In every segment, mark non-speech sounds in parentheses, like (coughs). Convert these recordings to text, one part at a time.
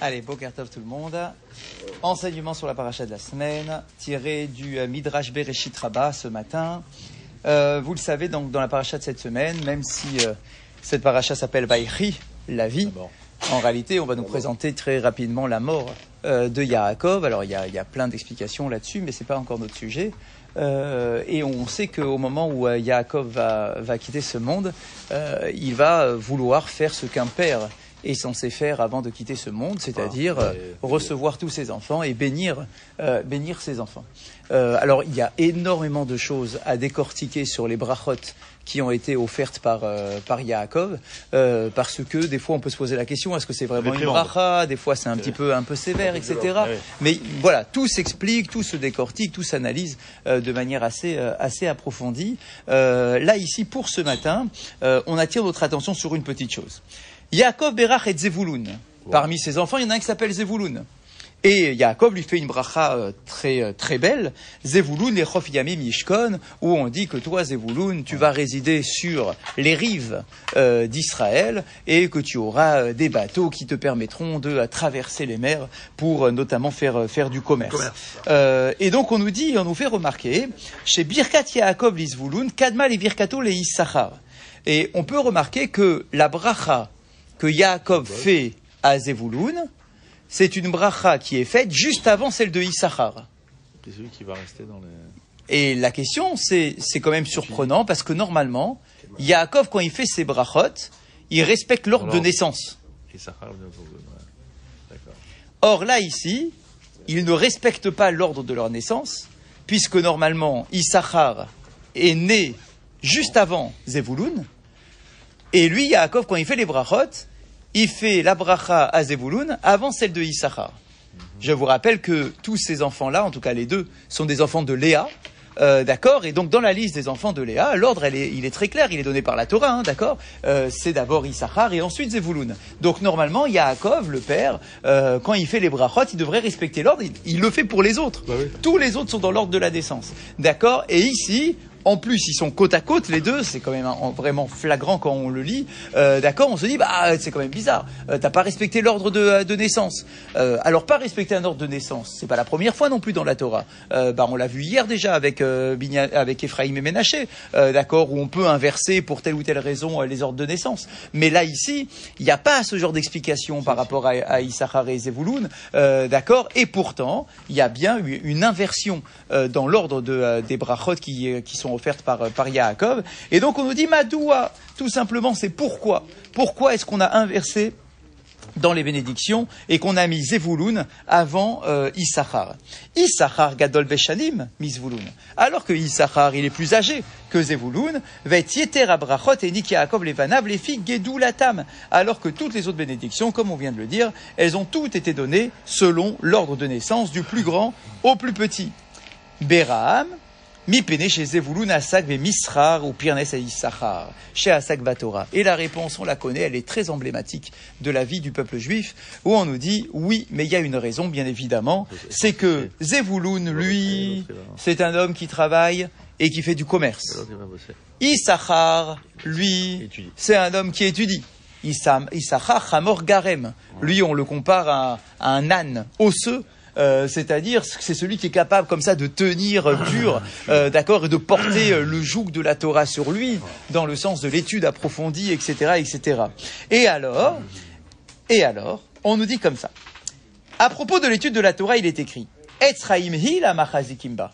Allez, Bokertov tout le monde. Enseignement sur la paracha de la semaine, tiré du euh, Midrash Bereshit Rabbah ce matin. Euh, vous le savez, donc, dans la paracha de cette semaine, même si euh, cette paracha s'appelle Vaïchi, la vie, en réalité, on va nous présenter très rapidement la mort euh, de Yaakov. Alors, il y a, il y a plein d'explications là-dessus, mais c'est pas encore notre sujet. Euh, et on sait qu'au moment où euh, Yaakov va, va quitter ce monde, euh, il va vouloir faire ce qu'un père est censé faire avant de quitter ce monde, c'est-à-dire Ah, euh, recevoir tous ses enfants et bénir, euh, bénir ses enfants. Euh, alors il y a énormément de choses à décortiquer sur les brachot qui ont été offertes par, euh, par Yaakov, euh, parce que des fois on peut se poser la question, est-ce que c'est vraiment une bracha? Des fois c'est un petit peu un peu sévère, etc. Mais voilà, tout s'explique, tout se décortique, tout s'analyse euh, de manière assez, euh, assez approfondie. Euh, là, ici, pour ce matin, euh, on attire notre attention sur une petite chose. Yaakov, Berach et Zevulun. Parmi ses enfants, il y en a un qui s'appelle Zevulun. Et Yaakov lui fait une bracha euh, très euh, très belle, Zevulun et Yamim Yishkon, où on dit que toi, Zevulun, tu vas résider sur les rives euh, d'Israël et que tu auras euh, des bateaux qui te permettront de traverser les mers pour notamment faire faire du commerce. Euh, et donc on nous dit, on nous fait remarquer, chez Birkat Yaakov l'Isvulun, Kadma les Birkato les Issachar. Et on peut remarquer que la bracha que Yaakov fait à Zevulun, c'est une bracha qui est faite juste avant celle de Issachar. C'est celui qui va rester dans les. Et la question, c'est, c'est quand même surprenant parce que normalement, Yaakov, quand il fait ses brachot, il respecte l'ordre de naissance. Or là, ici, il ne respecte pas l'ordre de leur naissance, puisque normalement, Issachar est né juste avant Zevulun, et lui, Yaakov, quand il fait les brachot, il fait la bracha à Zevulun avant celle de Issachar. Je vous rappelle que tous ces enfants-là, en tout cas les deux, sont des enfants de Léa. euh, d'accord? Et donc dans la liste des enfants de Léa, l'ordre est- il est très clair, il est donné par la Torah, hein, d'accord? Euh, C'est d'abord Issachar et ensuite Zevulun. Donc normalement, Yaakov, le père, euh, quand il fait les brachot, il devrait respecter l'ordre, il, il le fait pour les autres. Bah oui. Tous les autres sont dans l'ordre de la décence. D'accord? Et ici, en plus, ils sont côte à côte, les deux, c'est quand même un- vraiment flagrant quand on le lit. Euh, D'accord On se dit, bah, c'est quand même bizarre. Euh, T'as pas respecté l'ordre de, de naissance. Euh, alors, pas respecter un ordre de naissance, c'est pas la première fois non plus dans la Torah. Bah, on l'a vu hier déjà avec, avec Ephraim et Ménaché, d'accord Où on peut inverser pour telle ou telle raison les ordres de naissance. Mais là, ici, il n'y a pas ce genre d'explication par rapport à, à Issachar et Zevulun, euh, d'accord Et pourtant, il y a bien eu une inversion dans l'ordre de, des brachot qui, qui sont offertes par, euh, par Yaakov. Et donc, on nous dit Madoua, tout simplement, c'est pourquoi? Pourquoi est-ce qu'on a inversé dans les bénédictions et qu'on a mis Zevulun avant euh, Issachar? Issachar gadol beshanim misvulun. Alors que Issachar, il est plus âgé que Zevulun, vet yeter abrachot et nik Yaakov levanav les filles gedulatam. Alors que toutes les autres bénédictions, comme on vient de le dire, elles ont toutes été données selon l'ordre de naissance du plus grand au plus petit. Beraham, mi pene chez Zevulun Asak ve Misrar ou Pirnes et Issachar, chez Asak Vatora. Et la réponse, on la connaît, elle est très emblématique de la vie du peuple juif, où on nous dit, oui, mais il y a une raison, bien évidemment, c'est que Zevulun, lui, c'est un homme qui travaille et qui fait du commerce. Issachar, lui, c'est un homme qui étudie. Issachar Hamor Garem. Lui, on le compare à, à un âne osseux. Euh, c'est-à-dire c'est celui qui est capable comme ça de tenir euh, dur, euh, d'accord, et de porter euh, le joug de la Torah sur lui, dans le sens de l'étude approfondie, etc., etc. Et alors, et alors, on nous dit comme ça. À propos de l'étude de la Torah, il est écrit Etzraim la.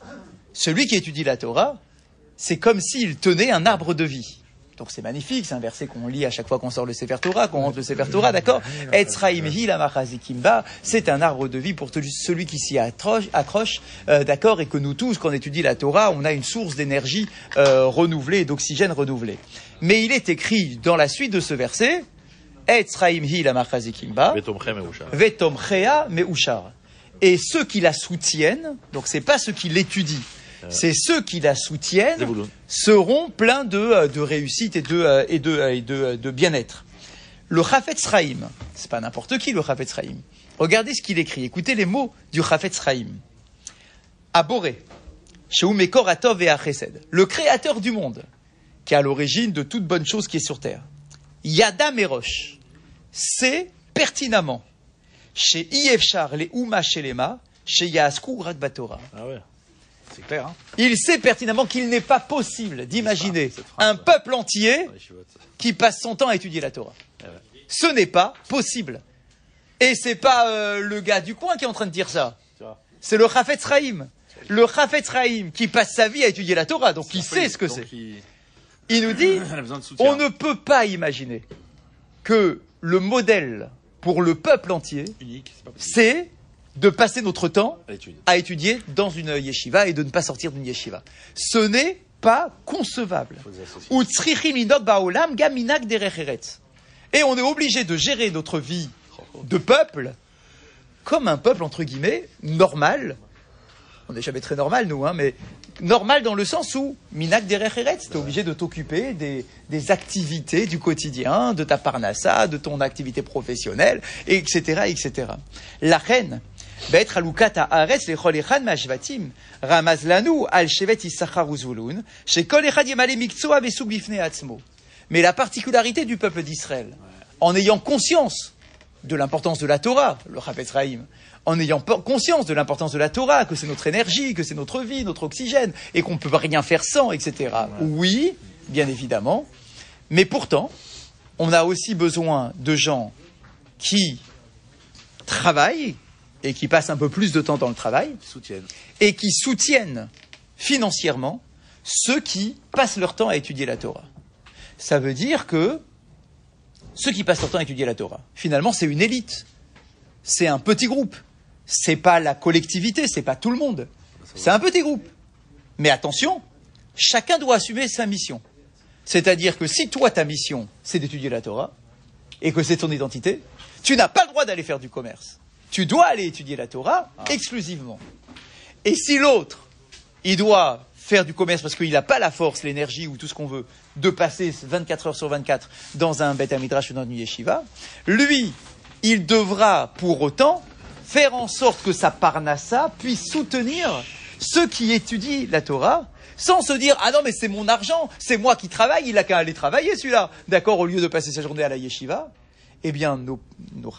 Celui qui étudie la Torah, c'est comme s'il tenait un arbre de vie. Donc c'est magnifique, c'est un verset qu'on lit à chaque fois qu'on sort le Sefer Torah, qu'on rentre le Sefer Torah, d'accord c'est un arbre de vie pour celui qui s'y accroche, accroche euh, d'accord Et que nous tous, quand on étudie la Torah, on a une source d'énergie euh, renouvelée, d'oxygène renouvelé. Mais il est écrit dans la suite de ce verset. Vetomchea Meushar. Et ceux qui la soutiennent, donc c'est pas ceux qui l'étudient, c'est ceux qui la soutiennent seront pleins de, euh, de réussite et de, euh, et de, euh, et de, euh, de bien-être. Le Chafetz Chaim, c'est pas n'importe qui le Chafetz Chaim. Regardez ce qu'il écrit, écoutez les mots du Chafetz Chaim. Aboré, Sheumekor Atov et Achesed, le créateur du monde, qui est à l'origine de toute bonne chose qui est sur terre. Yada Merosh, c'est pertinemment chez Iefchar les Ouma Shelema, chez Yasku Rakbatora. Ah ouais. C'est clair, hein Il sait pertinemment qu'il n'est pas possible d'imaginer un ouais. peuple entier ça. qui passe son temps à étudier la Torah. Ah. Ce n'est pas possible. Et c'est pas euh, le gars du coin qui est en train de dire ça. C'est le Chafetz Chaim. Le Chafetz Chaim qui passe sa vie à étudier la Torah, donc il sait ce que c'est. Il... Il nous dit, (coughs) on ne peut pas imaginer que le modèle pour le peuple entier, c'est de passer notre temps À étudier dans une yeshiva et de ne pas sortir d'une yeshiva. Ce n'est pas concevable. Et on est obligé de gérer notre vie de peuple comme un peuple, entre guillemets, normal. On n'est jamais très normal, nous, hein, mais normal dans le sens où, minak derech eretz, t'es obligé de t'occuper des, des activités du quotidien, de ta parnassa, de ton activité professionnelle, etc., etc. La reine, mais la particularité du peuple d'Israël, en ayant conscience de l'importance de la Torah, le Chafetz Raïm, en ayant conscience de l'importance de la Torah, que c'est notre énergie, que c'est notre vie, notre oxygène, et qu'on ne peut rien faire sans, etc. Oui, bien évidemment, mais pourtant, on a aussi besoin de gens qui travaillent, et qui passent un peu plus de temps dans le travail soutiennent. et qui soutiennent financièrement ceux qui passent leur temps à étudier la Torah. Ça veut dire que ceux qui passent leur temps à étudier la Torah, finalement, c'est une élite. C'est un petit groupe. C'est pas la collectivité, c'est pas tout le monde. C'est un petit groupe. Mais attention, chacun doit assumer sa mission. C'est-à-dire que si toi, ta mission, c'est d'étudier la Torah, et que c'est ton identité, tu n'as pas le droit d'aller faire du commerce. Tu dois aller étudier la Torah exclusivement. Et si l'autre, il doit faire du commerce parce qu'il n'a pas la force, l'énergie ou tout ce qu'on veut de passer 24 heures sur 24 dans un Beth Midrash ou dans une yeshiva, lui, il devra pour autant faire en sorte que sa parnassa puisse soutenir ceux qui étudient la Torah sans se dire ah non mais c'est mon argent, c'est moi qui travaille, il a qu'à aller travailler celui-là, d'accord, au lieu de passer sa journée à la yeshiva. Eh bien, nos, nos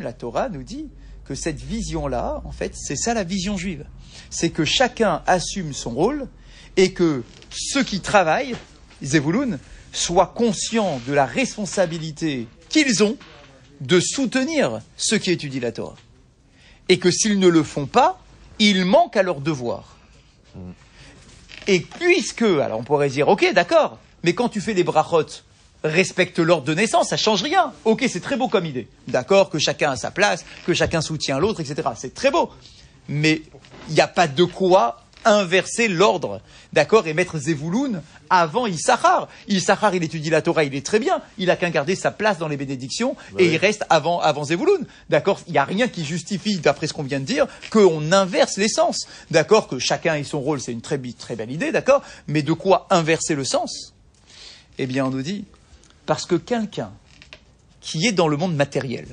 la Torah nous dit que cette vision-là, en fait, c'est ça la vision juive. C'est que chacun assume son rôle et que ceux qui travaillent, Zevulun, soient conscients de la responsabilité qu'ils ont de soutenir ceux qui étudient la Torah. Et que s'ils ne le font pas, ils manquent à leur devoir. Et puisque, alors on pourrait dire, ok, d'accord, mais quand tu fais les brachot, respecte l'ordre de naissance, ça change rien. Ok, c'est très beau comme idée. D'accord, que chacun a sa place, que chacun soutient l'autre, etc. C'est très beau. Mais il n'y a pas de quoi inverser l'ordre, d'accord, et mettre Zevouloun avant Issachar. Issachar, il étudie la Torah, il est très bien, il a qu'à garder sa place dans les bénédictions, et oui. il reste avant, avant Zevouloun, d'accord Il n'y a rien qui justifie, d'après ce qu'on vient de dire, qu'on inverse les sens, d'accord Que chacun ait son rôle, c'est une très, très belle idée, d'accord Mais de quoi inverser le sens? Eh bien, on nous dit, parce que quelqu'un qui est dans le monde matériel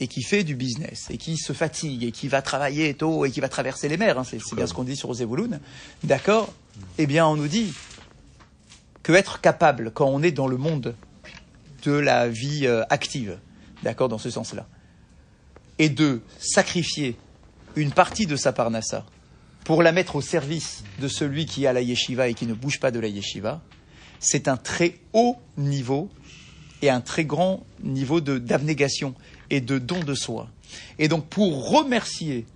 et qui fait du business et qui se fatigue et qui va travailler tôt et qui va traverser les mers, hein, c'est bien ce qu'on dit sur Zevouloun, d'accord Eh bien, on nous dit que être capable, quand on est dans le monde de la vie euh, active, d'accord, dans ce sens-là, et de sacrifier une partie de sa parnassa pour la mettre au service de celui qui a la yeshiva et qui ne bouge pas de la yeshiva, c'est un très haut niveau et un très grand niveau d'abnégation et de don de soi. Et donc pour remercier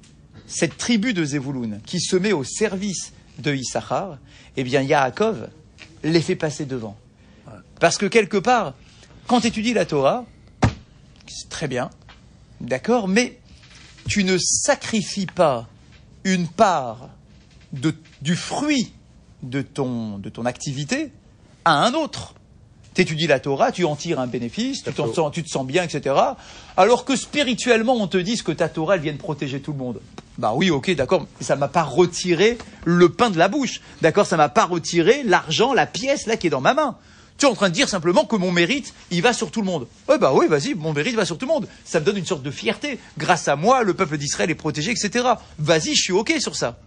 cette tribu de Zevouloun qui se met au service de Issachar, eh bien Yaakov les fait passer devant. Parce que quelque part, quand tu étudies la Torah, c'est très bien, d'accord, mais tu ne sacrifies pas une part de- du fruit de ton, de ton activité à un autre. Tu étudies la Torah, tu en tires un bénéfice, tu, sens, tu te sens bien, etc. Alors que spirituellement, on te dise que ta Torah, elle vient de protéger tout le monde. Bah oui, ok, d'accord, mais ça m'a pas retiré le pain de la bouche. D'accord, ça m'a pas retiré l'argent, la pièce là qui est dans ma main. Tu es en train de dire simplement que mon mérite, il va sur tout le monde. Ouais, bah oui, vas-y, mon mérite va sur tout le monde. Ça me donne une sorte de fierté. Grâce à moi, le peuple d'Israël est protégé, etc. Vas-y, je suis ok sur ça.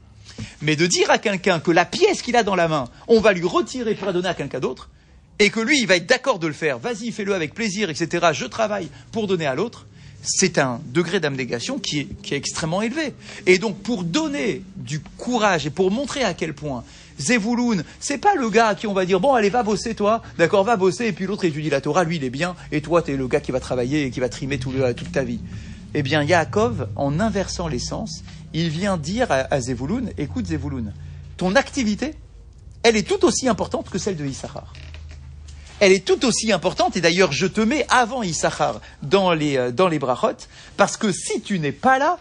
Mais de dire à quelqu'un que la pièce qu'il a dans la main, on va lui retirer pour la donner à quelqu'un d'autre, et que lui, il va être d'accord de le faire, vas-y, fais-le avec plaisir, etc., je travaille pour donner à l'autre, c'est un degré d'abnégation qui est, qui est extrêmement élevé. Et donc, pour donner du courage et pour montrer à quel point Zevouloun, c'est pas le gars à qui on va dire bon allez va bosser toi, d'accord va bosser et puis l'autre étudie la Torah, lui il est bien et toi t'es le gars qui va travailler et qui va trimer tout le- toute ta vie. Eh bien Yaakov, en inversant les sens, il vient dire à, à écoute Zevouloun, ton activité, elle est tout aussi importante que celle de Issachar. Elle est tout aussi importante et d'ailleurs je te mets avant Issachar dans les, euh, dans les brachot parce que si tu n'es pas là,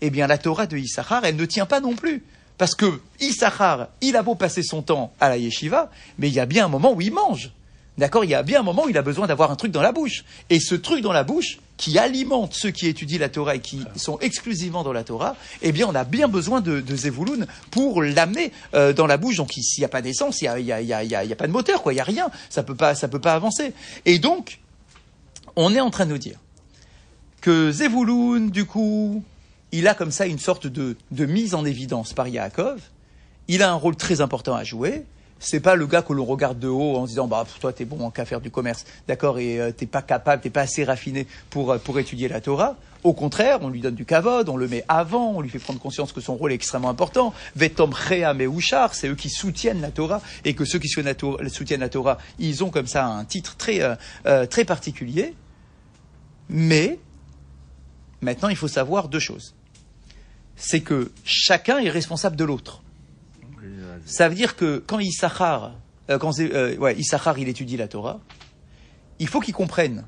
eh bien la Torah de Issachar, elle ne tient pas non plus. Parce que Issachar, il a beau passer son temps à la yeshiva, mais il y a bien un moment où il mange. D'accord Il y a bien un moment où il a besoin d'avoir un truc dans la bouche. Et ce truc dans la bouche, qui alimente ceux qui étudient la Torah et qui sont exclusivement dans la Torah, eh bien, on a bien besoin de, de Zevouloun pour l'amener euh, dans la bouche. Donc, il- s'il n'y a pas d'essence, il n'y a, pas de moteur, quoi. Il n'y a rien. Ça peut pas, ça peut pas avancer. Et donc, on est en train de nous dire que Zevouloun, du coup, il a comme ça une sorte de, de mise en évidence par Yaakov. Il a un rôle très important à jouer. C'est pas le gars que l'on regarde de haut en disant bah toi t'es bon en qu'à faire du commerce, d'accord, et euh, t'es pas capable, t'es pas assez raffiné pour euh, pour étudier la Torah. Au contraire, on lui donne du kavod, on le met avant, on lui fait prendre conscience que son rôle est extrêmement important. Vetom Rea Meuchar, c'est eux qui soutiennent la Torah et que ceux qui soutiennent la Torah, soutiennent la Torah, ils ont comme ça un titre très euh, euh, très particulier. Mais maintenant, il faut savoir deux choses. C'est que chacun est responsable de l'autre. Ça veut dire que quand Issachar, euh, quand euh, ouais, Issachar, il étudie la Torah, il faut qu'il comprenne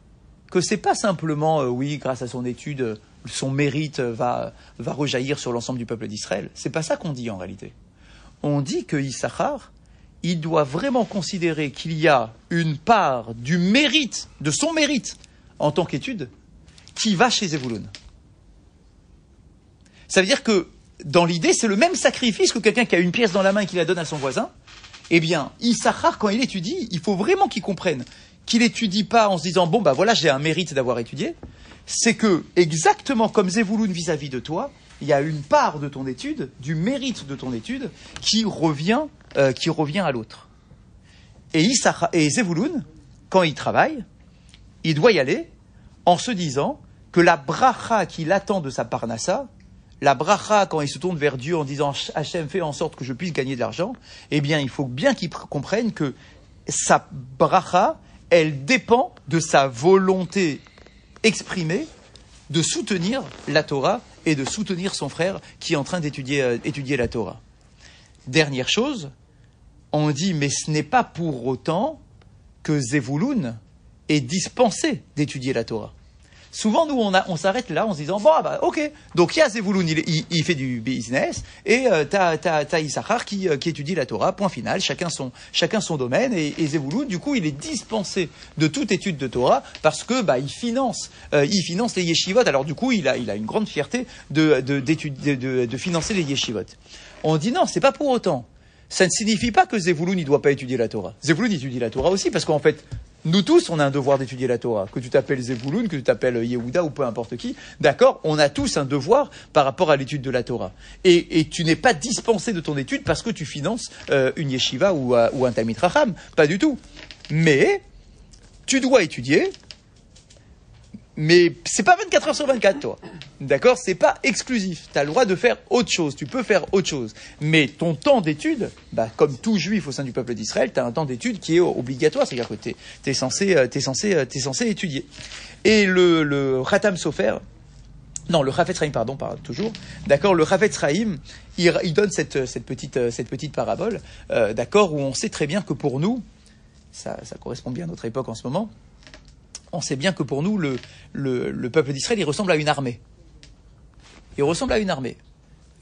que c'est pas simplement, euh, oui, grâce à son étude, euh, son mérite euh, va, va rejaillir sur l'ensemble du peuple d'Israël. C'est pas ça qu'on dit en réalité. On dit que Issachar, il doit vraiment considérer qu'il y a une part du mérite, de son mérite en tant qu'étude, qui va chez Zevouloun. Ça veut dire que, dans l'idée, c'est le même sacrifice que quelqu'un qui a une pièce dans la main et qui la donne à son voisin. Eh bien, Issachar, quand il étudie, il faut vraiment qu'il comprenne qu'il étudie pas en se disant, bon, bah voilà, j'ai un mérite d'avoir étudié. C'est que, exactement comme Zevouloun vis-à-vis de toi, il y a une part de ton étude, du mérite de ton étude, qui revient, euh, qui revient à l'autre. Et, Issachar, et Zevouloun, quand il travaille, il doit y aller en se disant que la bracha qu'il attend de sa parnassa, la bracha quand il se tourne vers Dieu en disant Hachem fait en sorte que je puisse gagner de l'argent, eh bien il faut bien qu'il pr- comprenne que sa bracha, elle dépend de sa volonté exprimée de soutenir la Torah et de soutenir son frère qui est en train d'étudier euh, la Torah. Dernière chose, on dit mais ce n'est pas pour autant que Zevouloun est dispensé d'étudier la Torah. Souvent, nous, on, s'arrête là en se disant, bon, ah bah, ok, donc il y a Zevouloun, il, il- il fait du business, et euh, t'as, t'as, Issachar qui, euh, qui étudie la Torah, point final, chacun son, domaine, et, et du coup, il est dispensé de toute étude de Torah, parce que, bah, il finance, euh, il finance les yeshivot, alors du coup, il a, une grande fierté de financer les yeshivot. On dit non, c'est pas pour autant. Ça ne signifie pas que Zevouloun ne doit pas étudier la Torah. Zevouloun étudie la Torah aussi, parce qu'en fait, nous tous, on a un devoir d'étudier la Torah. Que tu t'appelles Zevouloun, que tu t'appelles Yehuda ou peu importe qui, d'accord On a tous un devoir par rapport à l'étude de la Torah. Et, tu n'es pas dispensé de ton étude parce que tu finances euh, une yeshiva ou, euh, un Talmid. Pas du tout. Mais tu dois étudier, mais c'est pas 24 heures sur 24, toi. D'accord C'est pas exclusif. Tu as le droit de faire autre chose. Tu peux faire autre chose. Mais ton temps d'étude, bah, comme tout juif au sein du peuple d'Israël, tu as un temps d'étude qui est obligatoire. C'est-à-dire que tu es, censé, euh, censé, euh, censé étudier. Et le, le Sofer, non, le Chaim, pardon, par- toujours. D'accord, le Chaim, il, donne cette, cette, petite, euh, cette petite parabole, d'accord, où on sait très bien que pour nous, ça correspond bien à notre époque en ce moment, on sait bien que pour nous, le, le, le peuple d'Israël, il ressemble à une armée. Il ressemble à une armée.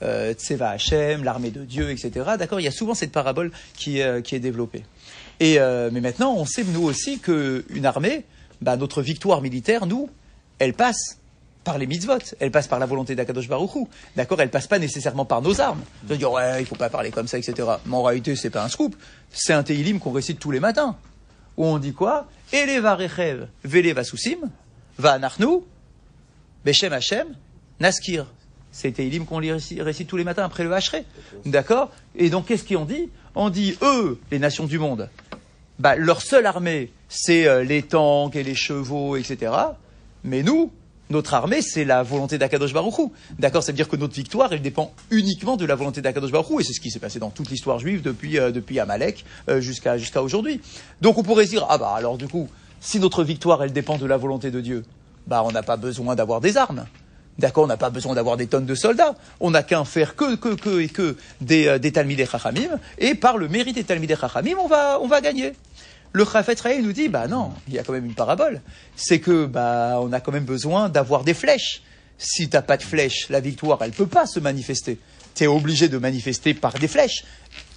Euh, Tseva Hashem, l'armée de Dieu, etc. D'accord Il y a souvent cette parabole qui, est, euh, est développée. Et, euh, mais maintenant, on sait, nous aussi, qu'une armée, bah, notre victoire militaire, nous, elle passe par les mitzvot, elle passe par la volonté d'Akadosh Baruch Hu. D'accord Elle passe pas nécessairement par nos armes. Veux dire, ouais, il faut pas parler comme ça, etc. Mais en réalité, c'est pas un scoop. C'est un Teilim qu'on récite tous les matins. Où on dit quoi? Eleva rechev vele vasusim, va anachnu, beshem Hashem, naskir. C'est Teilim qu'on récite tous les matins après le Hachré. D'accord? Et donc, qu'est-ce qu'on dit? On dit, eux, les nations du monde, bah, leur seule armée, c'est euh, les tanks et les chevaux, etc. Mais nous, Notre armée, c'est la volonté d'Akadosh Baruchou. D'accord Ça veut dire que notre victoire, elle dépend uniquement de la volonté d'Akadosh Baruchou. Et c'est ce qui s'est passé dans toute l'histoire juive depuis, euh, depuis Amalek euh, jusqu'à aujourd'hui. Donc on pourrait dire, ah bah alors du coup, si notre victoire, elle dépend de la volonté de Dieu, bah on n'a pas besoin d'avoir des armes. D'accord, on n'a pas besoin d'avoir des tonnes de soldats. On n'a qu'à faire que, que, que et que des, euh, des Chachamim. Et par le mérite des Talmidei Chachamim, on va, on va gagner. Le Chafet Raï nous dit, bah non, il y a quand même une parabole. C'est que, bah, on a quand même besoin d'avoir des flèches. Si t'as pas de flèches, la victoire, elle peut pas se manifester. Tu es obligé de manifester par des flèches.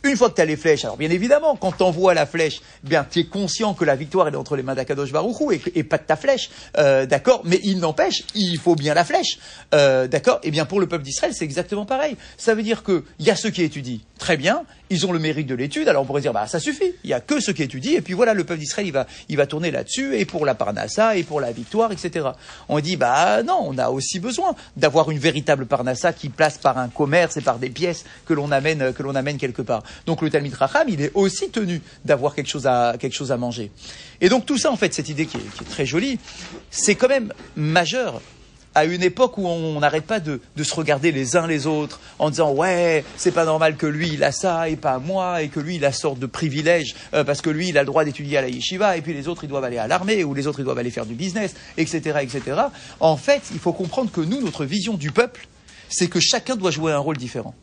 Une fois que tu as les flèches, alors bien évidemment, quand tu envoies la flèche, bien tu es conscient que la victoire est entre les mains d'Akadosh Baruchou et, et, pas de ta flèche, euh, d'accord? Mais il n'empêche, il faut bien la flèche, euh, d'accord? Et bien pour le peuple d'Israël, c'est exactement pareil. Ça veut dire que il y a ceux qui étudient, très bien, ils ont le mérite de l'étude, alors on pourrait dire bah ça suffit, il y a que ceux qui étudient et puis voilà le peuple d'Israël il va il va tourner là-dessus et pour la parnassa et pour la victoire, etc. On dit bah non, on a aussi besoin d'avoir une véritable parnassa qui place par un commerce et par des pièces que l'on amène que l'on amène quelque part. Donc le Talmid Racham, il est aussi tenu d'avoir quelque chose à quelque chose à manger. Et donc tout ça, en fait, cette idée qui est, qui est très jolie, c'est quand même majeur à une époque où on n'arrête pas de, de, se regarder les uns les autres en disant ouais c'est pas normal que lui il a ça et pas moi et que lui il a sorte de privilège euh, parce que lui il a le droit d'étudier à la yeshiva et puis les autres ils doivent aller à l'armée ou les autres ils doivent aller faire du business etc etc en fait il faut comprendre que nous notre vision du peuple c'est que chacun doit jouer un rôle différent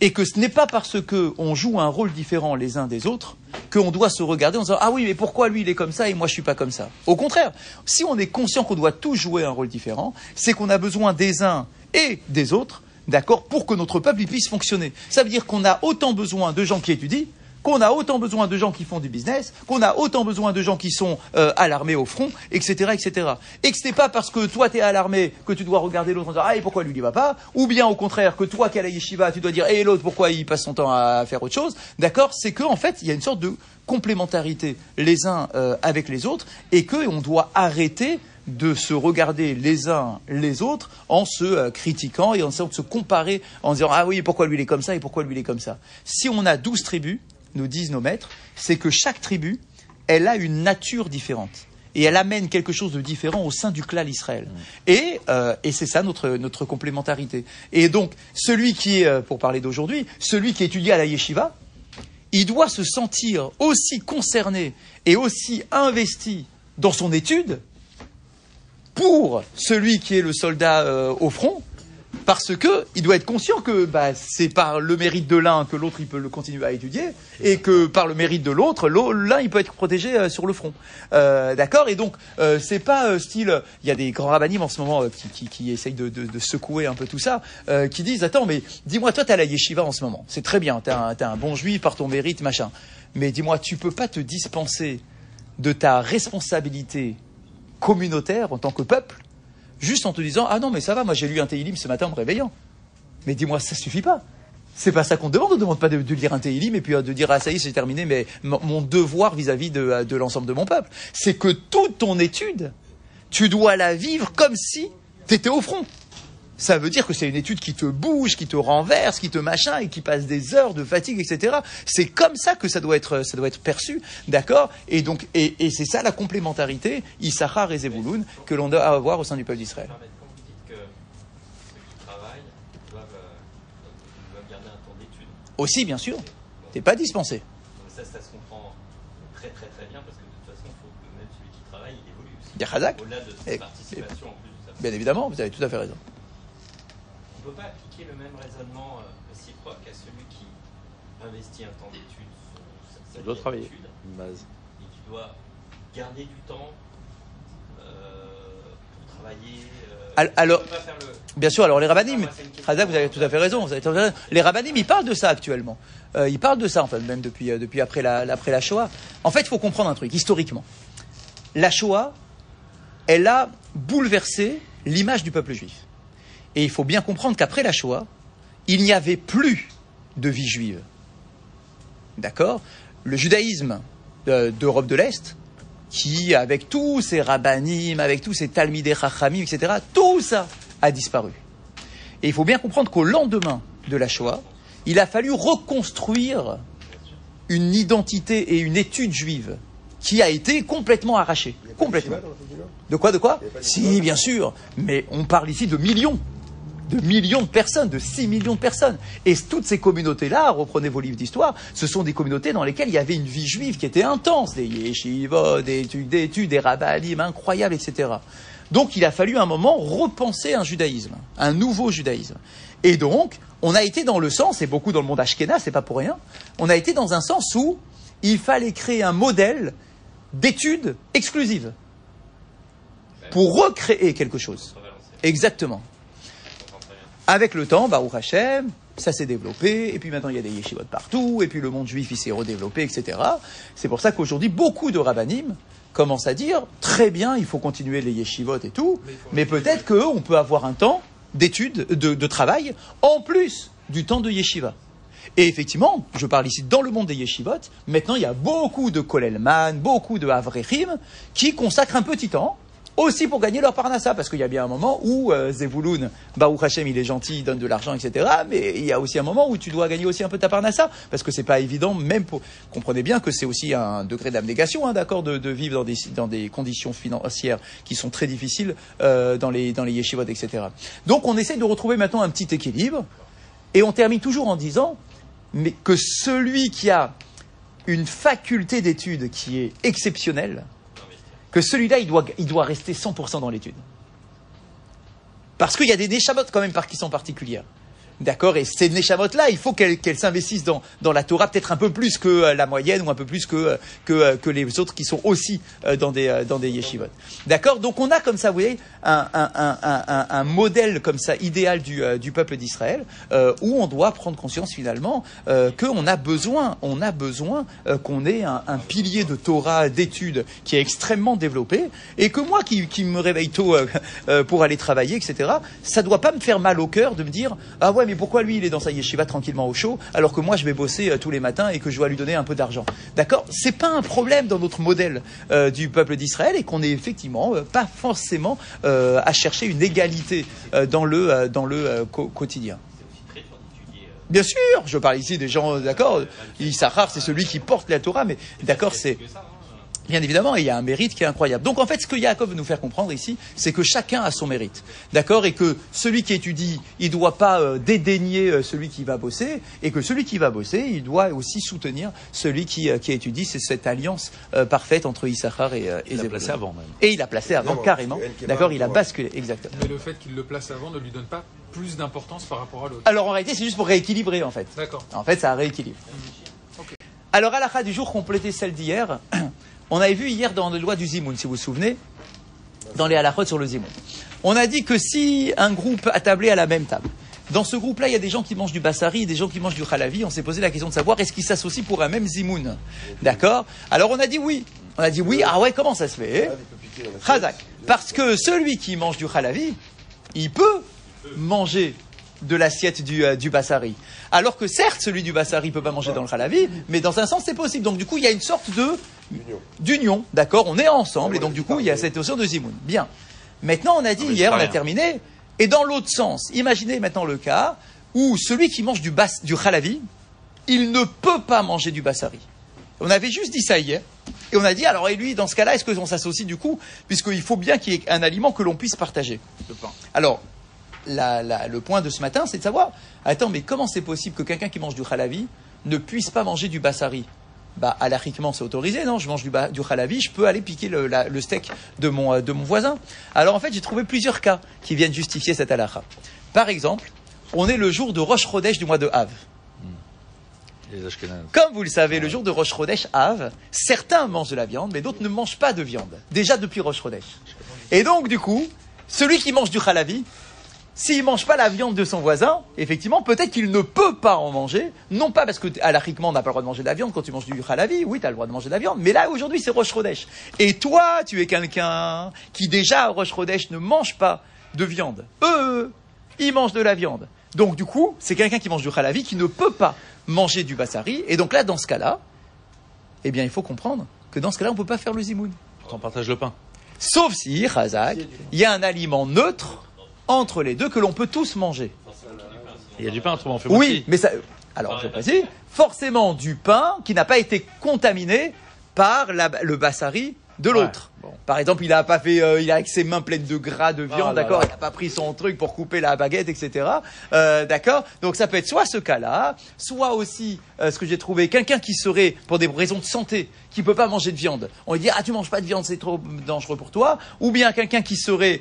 et que ce n'est pas parce qu'on joue un rôle différent les uns des autres qu'on doit se regarder en disant ah oui mais pourquoi lui il est comme ça et moi je suis pas comme ça? Au contraire, si on est conscient qu'on doit tous jouer un rôle différent, c'est qu'on a besoin des uns et des autres, d'accord, pour que notre peuple puisse fonctionner. Ça veut dire qu'on a autant besoin de gens qui étudient qu'on a autant besoin de gens qui font du business, qu'on a autant besoin de gens qui sont euh, à l'armée au front, etc., etc. Et que ce n'est pas parce que toi tu es à l'armée que tu dois regarder l'autre en disant ah et pourquoi lui il va pas, ou bien au contraire que toi qui es à la yeshiva tu dois dire et l'autre pourquoi il passe son temps à faire autre chose, d'accord? C'est que en fait il y a une sorte de complémentarité les uns euh, avec les autres et que on doit arrêter de se regarder les uns les autres en se euh, critiquant et en essayant de se comparer en disant ah oui pourquoi lui il est comme ça et pourquoi lui il est comme ça? Si on a douze tribus nous disent nos maîtres, c'est que chaque tribu, elle a une nature différente. Et elle amène quelque chose de différent au sein du clan Israël. Et, euh, et c'est ça notre, notre complémentarité. Et donc, celui qui est, euh, pour parler d'aujourd'hui, celui qui étudie à la yeshiva, il doit se sentir aussi concerné et aussi investi dans son étude pour celui qui est le soldat euh, au front, parce que il doit être conscient que bah, c'est par le mérite de l'un que l'autre il peut le continuer à étudier et que par le mérite de l'autre l'un il peut être protégé euh, sur le front. Euh, d'accord? Et donc euh, c'est pas euh, style il y a des grands rabbinim en ce moment qui, qui, qui, essayent de, de, de, secouer un peu tout ça qui disent attends mais dis-moi toi t'as la yeshiva en ce moment. C'est très bien t'as un, un bon juif par ton mérite machin. Mais dis-moi tu peux pas te dispenser de ta responsabilité communautaire en tant que peuple juste en te disant Ah non, mais ça va, moi j'ai lu un Teilim ce matin en me réveillant. Mais dis-moi, ça suffit pas. C'est pas ça qu'on demande. On ne demande pas de, lire un Teilim et puis de dire Ah ça y est, c'est terminé, mais mon devoir vis-à-vis de, de l'ensemble de mon peuple. C'est que toute ton étude, tu dois la vivre comme si tu étais au front. Ça veut dire que c'est une étude qui te bouge, qui te renverse, qui te machin et qui passe des heures de fatigue, etc. C'est comme ça que ça doit être, ça doit être perçu, d'accord? Et donc, et, et c'est ça la complémentarité, Issachar et Zevouloun, que l'on doit avoir au sein du peuple d'Israël. Aussi, bien sûr. T'es pas dispensé. Ça, ça se comprend très très très bien parce que de toute façon, il faut que même celui qui travaille, il évolue aussi. Au-delà de sa participation en plus Bien évidemment, vous avez tout à fait raison. On ne peut pas appliquer le même raisonnement réciproque à celui qui investit un temps d'études. Ça doit travailler. Une base. Et qui doit garder du temps euh, pour travailler. Euh, alors, bien sûr, alors les rabbinim, Ah. Razak, vous avez tout à fait raison. Vous avez tout à fait raison. Les rabbinim, ils parlent de ça actuellement. Euh, ils parlent de ça, en fait, même depuis, euh, depuis après, la, après la Shoah. En fait, il faut comprendre un truc, historiquement. La Shoah, elle a bouleversé l'image du peuple juif. Et il faut bien comprendre qu'après la Shoah, il n'y avait plus de vie juive. D'accord? Le judaïsme euh, d'Europe de l'Est, qui, avec tous ces rabbinim, avec tous ces talmidei chachamim, etc., tout ça a disparu. Et il faut bien comprendre qu'au lendemain de la Shoah, il a fallu reconstruire une identité et une étude juive qui a été complètement arraché. Complètement. De quoi, de quoi? Si, bien sûr. Mais on parle ici de millions. De millions de personnes, de 6 millions de personnes. Et toutes ces communautés-là, reprenez vos livres d'histoire, ce sont des communautés dans lesquelles il y avait une vie juive qui était intense. Des yeshivot, des études des rabbanim incroyables, etc. Donc il a fallu un moment repenser un judaïsme, un nouveau judaïsme. Et donc, on a été dans le sens, et beaucoup dans le monde ashkénaze, c'est pas pour rien, on a été dans un sens où il fallait créer un modèle d'études exclusives pour recréer quelque chose. Exactement. Avec le temps, Baruch Hashem, ça s'est développé, et puis maintenant il y a des yeshivot partout, et puis le monde juif il s'est redéveloppé, etc. C'est pour ça qu'aujourd'hui beaucoup de rabbinim commencent à dire très bien, il faut continuer les yeshivot et tout, mais peut-être qu'on peut avoir un temps d'études, de, de travail, en plus du temps de yeshiva. Et effectivement, je parle ici dans le monde des yeshivot, maintenant il y a beaucoup de kolelman, beaucoup de avrechim, qui consacrent un petit temps, aussi pour gagner leur parnassa, parce qu'il y a bien un moment où euh, Zevulun, Baruch Hashem, il est gentil, il donne de l'argent, etc. Mais il y a aussi un moment où tu dois gagner aussi un peu ta parnassa, parce que c'est pas évident, même pour... Comprenez bien que c'est aussi un degré d'abnégation, hein, d'accord, de, de vivre dans des, dans des conditions financières qui sont très difficiles euh, dans, les, dans les yeshivot, etc. Donc on essaie de retrouver maintenant un petit équilibre, et on termine toujours en disant, mais que celui qui a une faculté d'étude qui est exceptionnelle, que celui-là, il doit, il doit rester 100% dans l'étude. Parce qu'il y a des Neshamot quand même par qui sont particulières. D'accord Et ces Neshamot-là, il faut qu'elles qu'elles s'investissent dans, dans la Torah peut-être un peu plus que euh, la moyenne ou un peu plus que, euh, que, euh, que les autres qui sont aussi dans des, dans des yeshivot. D'accord Donc on a comme ça, vous voyez, un, un, un, un, modèle comme ça idéal du, du peuple d'Israël où on doit prendre conscience finalement qu'on a besoin, on a besoin qu'on ait un, un pilier de Torah, d'études qui est extrêmement développé et que moi qui, qui me réveille tôt pour aller travailler, etc., ça doit pas me faire mal au cœur de me dire ah ouais mais pourquoi lui il est dans sa yeshiva tranquillement au chaud alors que moi je vais bosser euh, tous les matins et que je dois lui donner un peu d'argent. D'accord? C'est pas un problème dans notre modèle euh, du peuple d'Israël et qu'on est effectivement euh, pas forcément à chercher une égalité dans le dans le quotidien. Bien sûr, je parle ici des gens, d'accord, Issachar, c'est celui qui porte la Torah, mais d'accord, c'est. Bien évidemment, et il y a un mérite qui est incroyable. Donc en fait, ce que Yaakov veut nous faire comprendre ici, c'est que chacun a son mérite. D'accord? Et que celui qui étudie, il ne doit pas euh, dédaigner euh, celui qui va bosser, et que celui qui va bosser, il doit aussi soutenir celui qui, euh, qui étudie. C'est cette alliance euh, parfaite entre Issachar et, euh, et Il l'a placé avant même. Et il a placé avant, carrément. D'accord? Il a basculé, exactement. Mais le fait qu'il le place avant ne lui donne pas plus d'importance par rapport à l'autre. Alors en réalité, c'est juste pour rééquilibrer, en fait. D'accord. En fait, ça rééquilibre. Alors, à la du jour, compléter celle d'hier, on avait vu hier dans les lois du Zimoun, si vous vous souvenez, dans les halachot sur le Zimoun. On a dit que si un groupe attablé à la même table, dans ce groupe-là, il y a des gens qui mangent du bassari des gens qui mangent du halavi. On s'est posé la question de savoir est-ce qu'ils s'associent pour un même zimoun? D'accord? Alors on a dit oui. On a dit oui. Ah ouais, comment ça se fait? Parce que celui qui mange du halavi, il peut manger de l'assiette du, euh, du bassari. Alors que certes, celui du bassari ne peut pas manger dans le halavi, mais dans un sens, c'est possible. Donc du coup, il y a une sorte de. D'union, d'accord On est ensemble, et donc du coup, il y a cette notion de zimoun. Bien. Maintenant, on a dit Ah, hier, on a terminé, et dans l'autre sens, imaginez maintenant le cas où celui qui mange du, bas, du halavi, il ne peut pas manger du bassari. On avait juste dit ça hier, et on a dit, alors et lui, dans ce cas-là, est-ce qu'on s'associe du coup, puisqu'il faut bien qu'il y ait un aliment que l'on puisse partager? Le pain. alors, la- la- le point de ce matin, c'est de savoir, attends, mais comment c'est possible que quelqu'un qui mange du halavi ne puisse pas manger du bassari? Bah, alachiquement, c'est autorisé, non? Je mange du, halavi, je peux aller piquer le, la- le steak de mon, euh, de mon voisin. Alors, en fait, j'ai trouvé plusieurs cas qui viennent justifier cette halakha. Par exemple, on est le jour de Rosh Chodesh du mois de Av. Ashkenazes. Comme vous le savez, le jour de Rosh Chodesh Av, certains mangent de la viande, mais d'autres ne mangent pas de viande. Déjà depuis Rosh Chodesh. Et donc, du coup, celui qui mange du halavi, s'il mange pas la viande de son voisin, effectivement, peut-être qu'il ne peut pas en manger. Non pas parce que, alachiquement, on n'a pas le droit de manger de la viande quand tu manges du halavi. Oui, tu as le droit de manger de la viande. Mais là, aujourd'hui, c'est Rosh Chodesh. Et toi, tu es quelqu'un qui, déjà, à Rosh Chodesh, ne mange pas de viande. Eux, ils mangent de la viande. Donc, du coup, c'est quelqu'un qui mange du halavi qui ne peut pas manger du bassari. Et donc là, dans ce cas-là, eh bien, il faut comprendre que dans ce cas-là, on ne peut pas faire le zimoun. Pourtant, partage le pain. Sauf si, Razak, il y a un aliment neutre entre les deux que l'on peut tous manger. Il y a du pain, autrement fait Oui, mais ça. Alors, je précise, forcément du pain qui n'a pas été contaminé par la- le bassari de l'autre. Ouais, bon. Par exemple, il a pas fait, euh, il a avec ses mains pleines de gras de viande, Ah d'accord. Il a pas pris son truc pour couper la baguette, etc. Euh, d'accord. Donc ça peut être soit ce cas-là, soit aussi euh, ce que j'ai trouvé, quelqu'un qui serait pour des raisons de santé, qui peut pas manger de viande. On lui dit ah tu manges pas de viande, c'est trop dangereux pour toi. Ou bien quelqu'un qui serait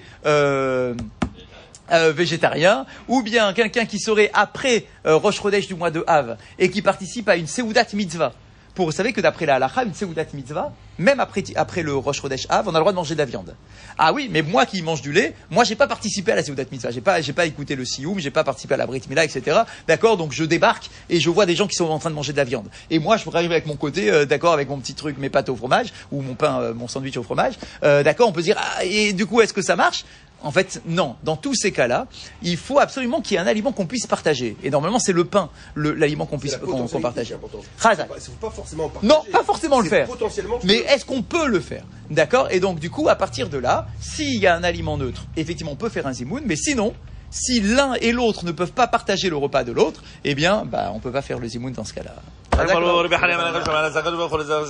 euh, végétarien, ou bien quelqu'un qui serait après euh, Rosh Chodesh du mois de Av et qui participe à une Seudat Mitzvah. Pour, vous savez que d'après la halakha, une Seudat Mitzvah, même après, après le Rosh Chodesh Av, on a le droit de manger de la viande. Ah oui, mais moi qui mange du lait, moi j'ai pas participé à la Seudat Mitzvah, j'ai pas, j'ai pas écouté le Sioum, j'ai pas participé à la Brit Mila, etc. D'accord, donc je débarque et je vois des gens qui sont en train de manger de la viande. Et moi je pourrais arriver avec mon côté, euh, d'accord, avec mon petit truc, mes pâtes au fromage ou mon pain, euh, mon sandwich au fromage. Euh, d'accord, on peut dire ah, et du coup est-ce que ça marche? En fait, non. Dans tous ces cas-là, il faut absolument qu'il y ait un aliment qu'on puisse partager. Et normalement, c'est le pain, le- l'aliment qu'on puisse qu'on partage. Il faut pas forcément partager. Non, pas forcément le C'est faire. Potentiellement, Mais est-ce qu'on peut le faire D'accord Et donc, du coup, à partir de là, s'il y a un aliment neutre, effectivement, on peut faire un zimoun. Mais sinon, si l'un et l'autre ne peuvent pas partager le repas de l'autre, eh bien, bah, on peut pas faire le zimoun dans ce cas-là. Ah.